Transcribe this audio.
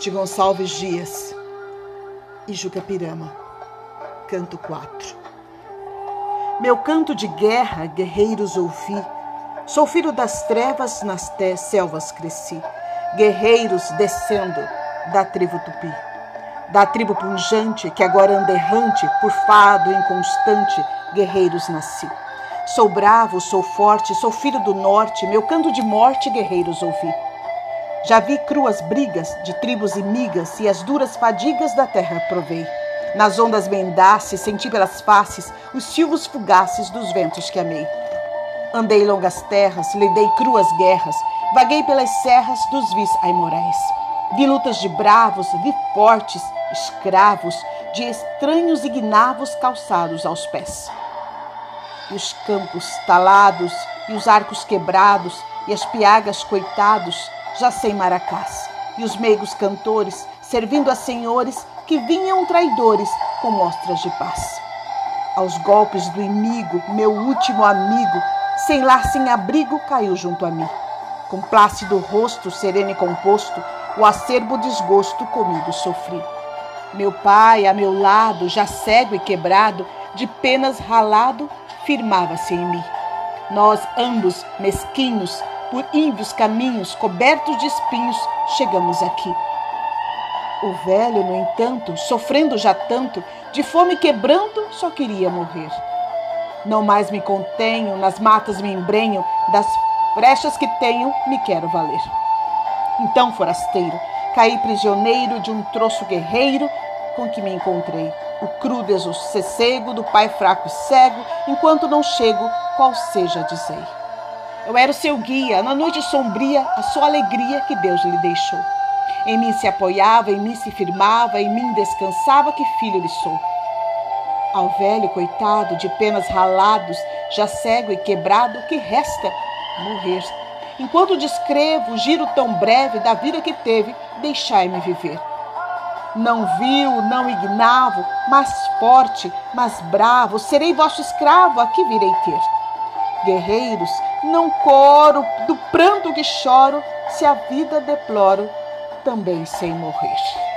de Gonçalves Dias e Juca Pirama. Canto 4. Meu canto de guerra, guerreiros ouvi. Sou filho das trevas, nas selvas cresci. Guerreiros descendo da tribo tupi. Da tribo punjante, que agora anda errante, por fado inconstante, guerreiros nasci. Sou bravo, sou forte, sou filho do norte, meu canto de morte, guerreiros ouvi. Já vi cruas brigas de tribos e migas e as duras fadigas da terra provei. Nas ondas mendaces senti pelas faces os silvos fugaces dos ventos que amei. Andei longas terras, lidei cruas guerras, vaguei pelas serras dos vis aimorais. Vi lutas de bravos, vi fortes, escravos, de estranhos ignavos calçados aos pés. E os campos talados, e os arcos quebrados, e as piagas coitados, já sem maracás, e os meigos cantores, servindo a senhores que vinham traidores com mostras de paz. Aos golpes do inimigo, meu último amigo, sem lar, sem abrigo, caiu junto a mim. Com plácido rosto, sereno e composto, o acerbo desgosto comigo sofri. Meu pai, a meu lado, já cego e quebrado, de penas ralado, firmava-se em mim. Nós ambos, mesquinhos, por ínvios caminhos cobertos de espinhos, chegamos aqui. O velho, no entanto, sofrendo já tanto, de fome quebrando, só queria morrer. Não mais me contenho, nas matas me embrenho, das brechas que tenho me quero valer. Então, forasteiro, caí prisioneiro de um troço guerreiro com que me encontrei. O cru dessossego do pai fraco e cego, enquanto não chego, qual seja dizei. Eu era o seu guia, na noite sombria, a sua alegria que Deus lhe deixou. Em mim se apoiava, em mim se firmava, em mim descansava, que filho lhe sou. Ao velho coitado, de penas ralados, já cego e quebrado, que resta? Morrer. Enquanto descrevo o giro tão breve da vida que teve, deixai-me viver. Não vil, não ignavo, mas forte, mas bravo, serei vosso escravo, aqui virei ter. Guerreiros, não coro do pranto que choro, se a vida deploro, também sem morrer.